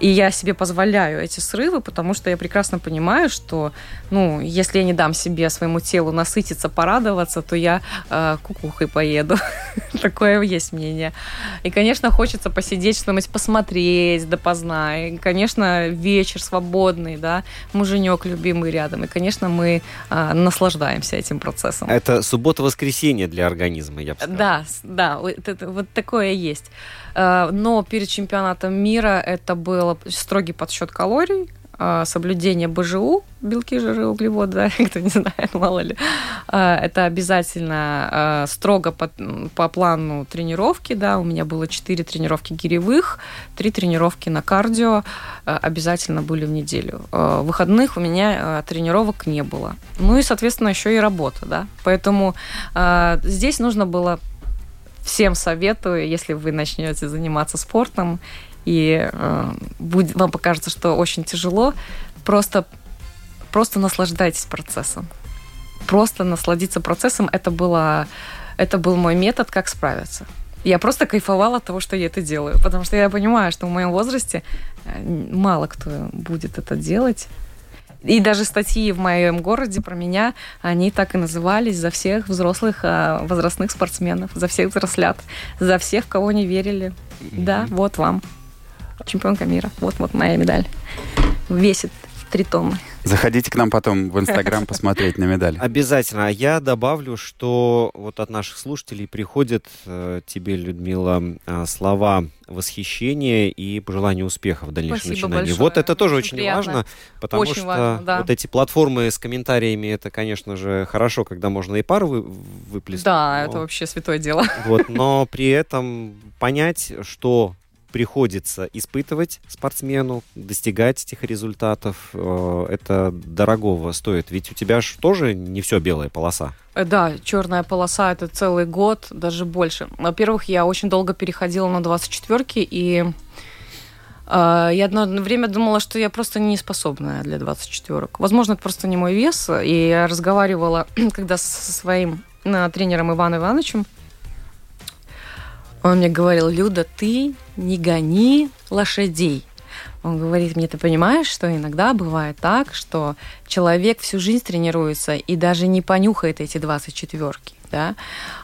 И я себе позволяю эти срывы, потому что я прекрасно понимаю, что, ну, если я не дам себе, своему телу насытиться, порадоваться, то я э, кукухой поеду. Такое есть мнение. И, конечно, хочется посидеть, что-нибудь посмотреть допоздна. И, конечно, вечер свободный, да, муженек любимый рядом. И, конечно, мы э, наслаждаемся этим процессом. Это суббота-воскресенье для организма, я бы сказала. Да, да, вот, это, вот такое есть. Э, но перед чемпионатом мира это был строгий подсчет калорий, э, соблюдение БЖУ, белки, жиры, углеводы, да, кто не знает, мало ли. Э, это обязательно строго по, по плану тренировки, да, у меня было 4 тренировки гиревых, 3 тренировки на кардио обязательно были в неделю. Выходных у меня тренировок не было. Ну и, соответственно, еще и работа, да. Поэтому здесь нужно было всем советую, если вы начнете заниматься спортом и э, будет, вам покажется, что очень тяжело, просто, просто наслаждайтесь процессом. Просто насладиться процессом это, было, это был мой метод, как справиться. Я просто кайфовала от того, что я это делаю, потому что я понимаю, что в моем возрасте э, мало кто будет это делать. И даже статьи в моем городе про меня, они так и назывались за всех взрослых а, возрастных спортсменов, за всех взрослят, за всех, кого не верили. Mm-hmm. Да, вот вам. Чемпионка мира. Вот-вот моя медаль. Весит три тонны. Заходите к нам потом в Инстаграм посмотреть на медаль. Обязательно. А я добавлю, что вот от наших слушателей приходят э, тебе, Людмила, э, слова восхищения и пожелания успеха в дальнейшем Спасибо начинании. Большое. Вот это тоже очень, очень приятно. важно, потому очень что важно, да. вот эти платформы с комментариями, это, конечно же, хорошо, когда можно и пару вы, выплеснуть. Да, но, это вообще святое дело. Вот, но при этом понять, что приходится испытывать спортсмену, достигать этих результатов. Э, это дорогого стоит. Ведь у тебя же тоже не все белая полоса. Э, да, черная полоса это целый год, даже больше. Во-первых, я очень долго переходила на 24-ки, и э, я одно время думала, что я просто не способная для 24-ок. Возможно, это просто не мой вес. И я разговаривала, когда со своим э, тренером Иваном Ивановичем, он мне говорил, Люда, ты не гони лошадей. Он говорит мне, ты понимаешь, что иногда бывает так, что человек всю жизнь тренируется и даже не понюхает эти 24-ки, да,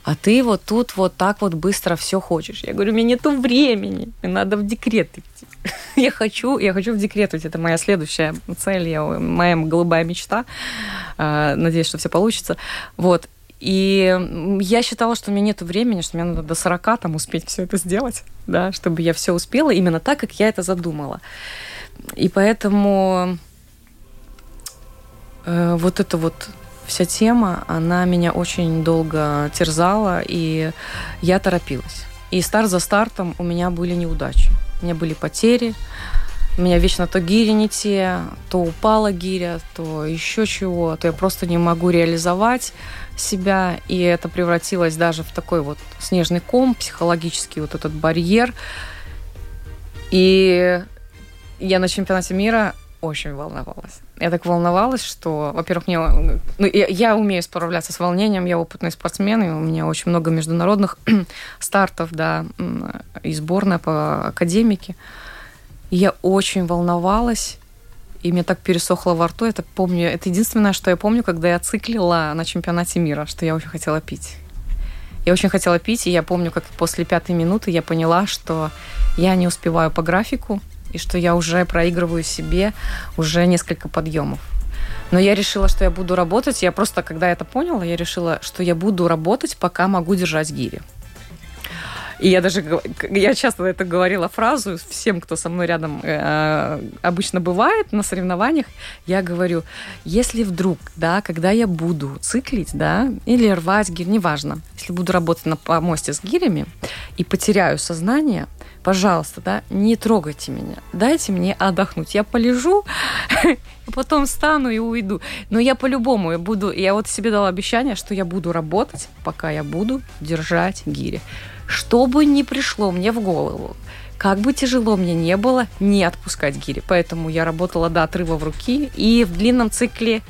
а ты вот тут вот так вот быстро все хочешь. Я говорю, мне нету времени, мне надо в декрет идти. я хочу, я хочу в декрет уйти, это моя следующая цель, я, моя голубая мечта. А, надеюсь, что все получится. Вот. И я считала, что у меня нет времени, что мне надо до 40 там успеть все это сделать, да, чтобы я все успела именно так, как я это задумала. И поэтому э, вот эта вот вся тема, она меня очень долго терзала, и я торопилась. И старт за стартом у меня были неудачи. У меня были потери, у меня вечно то гири не те, то упала гиря, то еще чего, то я просто не могу реализовать себя, и это превратилось даже в такой вот снежный ком, психологический вот этот барьер. И я на чемпионате мира очень волновалась. Я так волновалась, что, во-первых, мне, ну, я, я умею справляться с волнением, я опытный спортсмен, и у меня очень много международных стартов, да, и сборная по академике. И я очень волновалась, и мне так пересохло во рту. Это помню, это единственное, что я помню, когда я циклила на чемпионате мира, что я очень хотела пить. Я очень хотела пить, и я помню, как после пятой минуты я поняла, что я не успеваю по графику, и что я уже проигрываю себе уже несколько подъемов. Но я решила, что я буду работать. Я просто, когда это поняла, я решила, что я буду работать, пока могу держать гири. И я даже, я часто это говорила фразу всем, кто со мной рядом э, обычно бывает на соревнованиях, я говорю, если вдруг, да, когда я буду циклить, да, или рвать гирь, неважно, если буду работать на помосте с гирями и потеряю сознание, пожалуйста, да, не трогайте меня, дайте мне отдохнуть. Я полежу, потом встану и уйду. Но я по-любому я буду, я вот себе дала обещание, что я буду работать, пока я буду держать гири. Что бы ни пришло мне в голову, как бы тяжело мне не было, не отпускать гири. Поэтому я работала до отрыва в руки и в длинном цикле,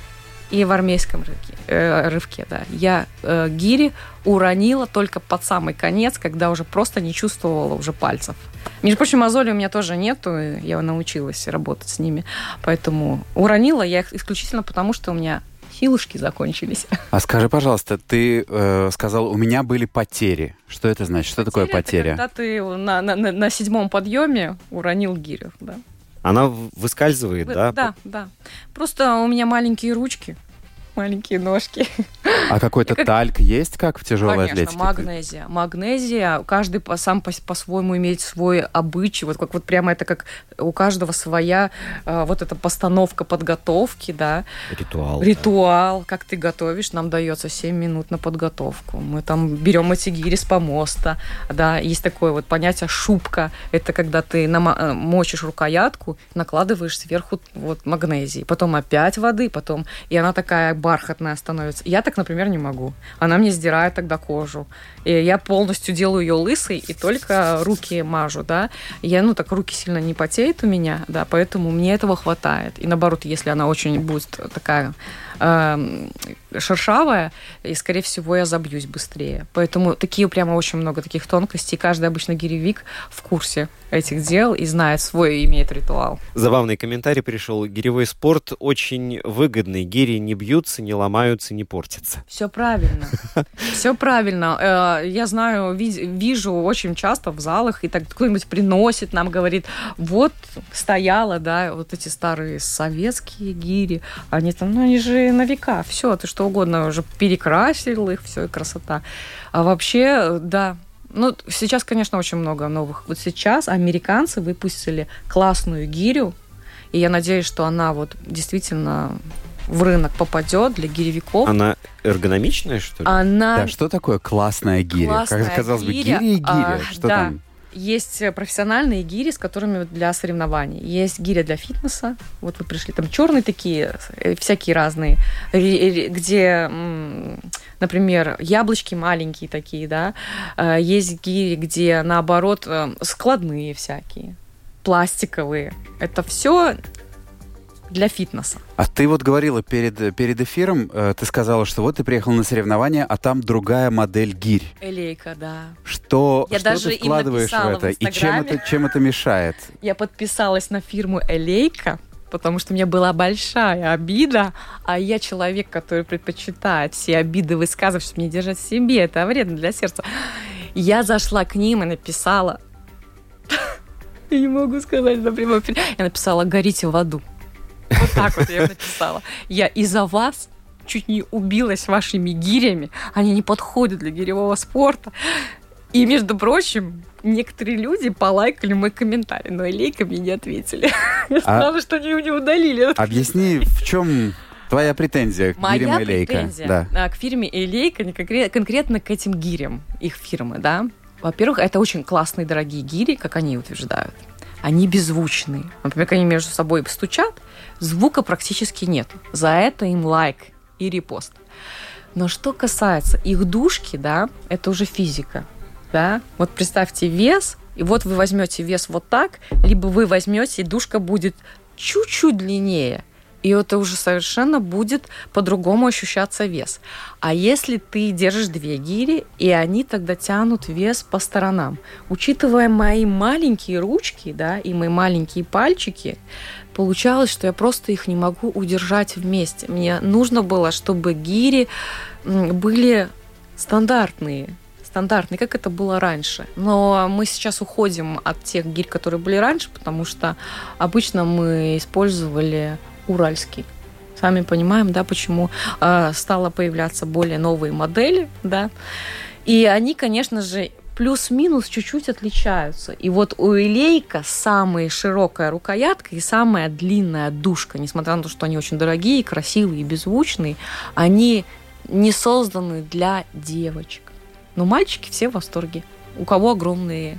и в армейском рывке. Э, рывке да. Я э, гири уронила только под самый конец, когда уже просто не чувствовала уже пальцев. Между прочим, мозолей у меня тоже нету, я научилась работать с ними. Поэтому уронила я их исключительно потому, что у меня силушки закончились. А скажи, пожалуйста, ты э, сказал, у меня были потери. Что это значит? Что такое потеря? Это когда ты на, на, на седьмом подъеме уронил гирю, да. Она выскальзывает, Вы, да? Да, да. Просто у меня маленькие ручки маленькие ножки. А какой-то как... тальк есть, как в тяжелой Конечно, атлетике? магнезия. Магнезия, каждый по, сам по, по-своему имеет свой обычай. Вот как вот прямо это как у каждого своя э, вот эта постановка подготовки, да. Ритуал. Ритуал, да. как ты готовишь, нам дается 7 минут на подготовку. Мы там берем эти гири с помоста, да, есть такое вот понятие шубка. Это когда ты нам, э, мочишь рукоятку, накладываешь сверху вот магнезии, потом опять воды, потом, и она такая бархатная становится. Я так, например, не могу. Она мне сдирает тогда кожу. И я полностью делаю ее лысой и только руки мажу, да. Я, ну, так руки сильно не потеют у меня, да, поэтому мне этого хватает. И наоборот, если она очень будет такая э, шершавая, и, скорее всего, я забьюсь быстрее. Поэтому такие прямо очень много таких тонкостей. Каждый обычно гиревик в курсе этих дел и знает свой, имеет ритуал. Забавный комментарий пришел. Гиревой спорт очень выгодный. Гири не бьются, не ломаются, не портятся. Все правильно. Все правильно. Э, я знаю, вижу очень часто в залах, и так кто-нибудь приносит нам, говорит, вот стояла, да, вот эти старые советские гири, они там, ну, они же на века, все, ты что угодно уже перекрасил их, все, и красота. А вообще, да, ну, сейчас, конечно, очень много новых. Вот сейчас американцы выпустили классную гирю, и я надеюсь, что она вот действительно в рынок попадет для гиревиков. Она эргономичная, что ли? Она... Да, что такое классная гиря? Классная как казалось гиря, бы, гиря и гиря. А, что да. там? Есть профессиональные гири, с которыми для соревнований. Есть гири для фитнеса. Вот вы пришли, там черные такие, э, всякие разные, где, например, яблочки маленькие такие, да. Э, есть гири, где, наоборот, э, складные всякие, пластиковые. Это все для фитнеса. А ты вот говорила перед, перед эфиром, э, ты сказала, что вот ты приехал на соревнования, а там другая модель гирь. Элейка, да. Что, Я что даже ты вкладываешь в это? В и чем это, чем это мешает? Я подписалась на фирму Элейка, потому что у меня была большая обида, а я человек, который предпочитает все обиды высказывать, чтобы не держать в себе. Это вредно для сердца. Я зашла к ним и написала... Я не могу сказать на эфире. Я написала «Горите в аду». Вот так вот я написала. Я из-за вас чуть не убилась вашими гирями. Они не подходят для гиревого спорта. И, между прочим, некоторые люди полайкали мой комментарий, но Элейка мне не ответили. Я а сказала, что они не удалили. Объясни, в чем твоя претензия к Моя гирям Элейка? претензия да. А, к фирме Элейка, конкретно к этим гирям, их фирмы, да. Во-первых, это очень классные, дорогие гири, как они утверждают они беззвучные. Например, они между собой стучат, звука практически нет. За это им лайк и репост. Но что касается их душки, да, это уже физика. Да? Вот представьте вес, и вот вы возьмете вес вот так, либо вы возьмете, и душка будет чуть-чуть длиннее, и это уже совершенно будет по-другому ощущаться вес. А если ты держишь две гири, и они тогда тянут вес по сторонам. Учитывая мои маленькие ручки, да, и мои маленькие пальчики, получалось, что я просто их не могу удержать вместе. Мне нужно было, чтобы гири были стандартные, стандартные, как это было раньше. Но мы сейчас уходим от тех гирь, которые были раньше, потому что обычно мы использовали уральский. Сами понимаем, да, почему э, стало появляться более новые модели, да. И они, конечно же, плюс-минус чуть-чуть отличаются. И вот у Илейка самая широкая рукоятка и самая длинная душка, несмотря на то, что они очень дорогие, красивые и беззвучные, они не созданы для девочек. Но мальчики все в восторге. У кого огромные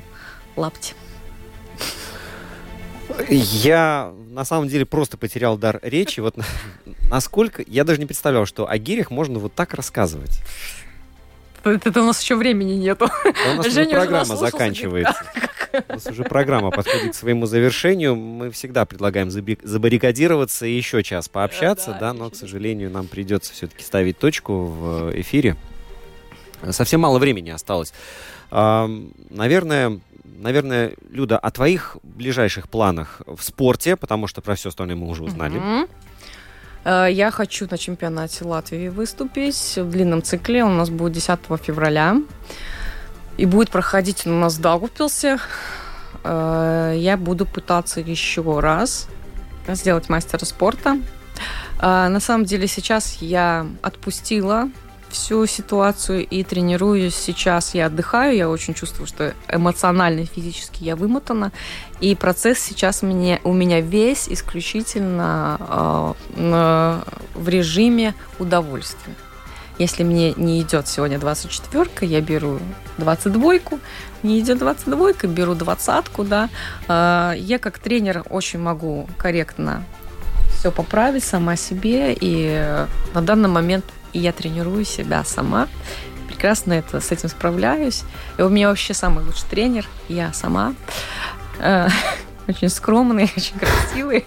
лапти. Я на самом деле просто потерял дар речи. Вот насколько... Я даже не представлял, что о гирях можно вот так рассказывать. Это, у нас еще времени нету. Да у нас Женя уже программа уже заканчивается. У нас уже программа подходит к своему завершению. Мы всегда предлагаем забаррикадироваться и еще час пообщаться, да, да но, к сожалению, нам придется все-таки ставить точку в эфире. Совсем мало времени осталось. Наверное, наверное, Люда, о твоих ближайших планах в спорте, потому что про все остальное мы уже узнали. Mm-hmm. Я хочу на чемпионате Латвии выступить в длинном цикле. У нас будет 10 февраля. И будет проходить у нас в Даугавпилсе. Э, я буду пытаться еще раз сделать мастера спорта. Э, на самом деле сейчас я отпустила всю ситуацию и тренируюсь сейчас. Я отдыхаю, я очень чувствую, что эмоционально и физически я вымотана. И процесс сейчас мне, у меня весь исключительно э, в режиме удовольствия. Если мне не идет сегодня 24 я беру 22-ку, не идет 22 беру двадцатку, да. Э, я как тренер очень могу корректно все поправить сама себе, и на данный момент и я тренирую себя сама. Прекрасно это, с этим справляюсь. И у меня вообще самый лучший тренер, я сама. Очень скромные, очень красивые.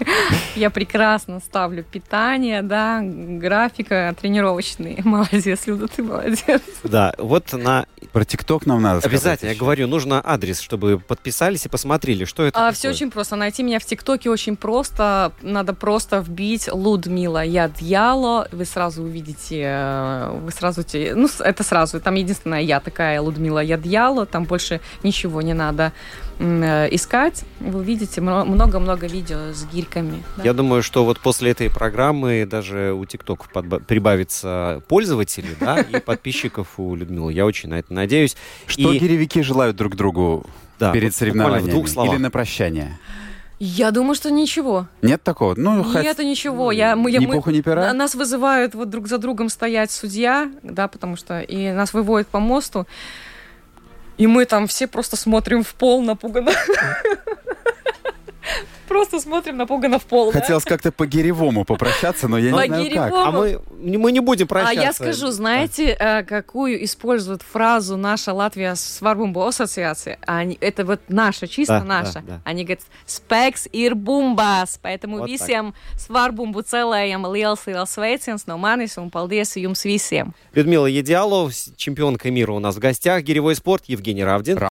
Я прекрасно ставлю питание, да, графика тренировочный. Молодец, Люда, ты молодец. Да, вот на... Про ТикТок нам надо Обязательно, я говорю, нужно адрес, чтобы подписались и посмотрели, что это а, Все очень просто. Найти меня в ТикТоке очень просто. Надо просто вбить Людмила Ядьяло. Вы сразу увидите, э, вы сразу... Ну, это сразу. Там единственная я такая, Людмила Ядьяло. Там больше ничего не надо искать, вы увидите много-много видео с гирьками. Да? Я думаю, что вот после этой программы даже у ТикТок прибавится пользователей, да, и подписчиков у Людмилы. Я очень на это надеюсь. Что и... гиревики желают друг другу да, перед соревнованиями? В двух словах. Или на прощание? Я думаю, что ничего. Нет такого? Ну, Нет, хоть... ничего. Я, мы, ни мы, пуха, ни пера? Нас вызывают вот друг за другом стоять судья, да, потому что и нас выводят по мосту. И мы там все просто смотрим в пол напуганно. Просто смотрим напуганно в пол. да? Хотелось как-то по-гиревому попрощаться, но я не знаю как. А мы, мы не будем А прощаться. я скажу, знаете, э, какую используют фразу наша Латвия Сварбумбу ассоциации? Они, это вот наша, чисто Да, наша. да, да. Они говорят, спекс ir bumbas. Поэтому Вот так. visiem Svarbumbu целējam liels, liels sveiciens no manis un paldies jums visiem. Людмила Едиалов, чемпионка мира у нас в гостях. Гиревой спорт, Евгений Равдин.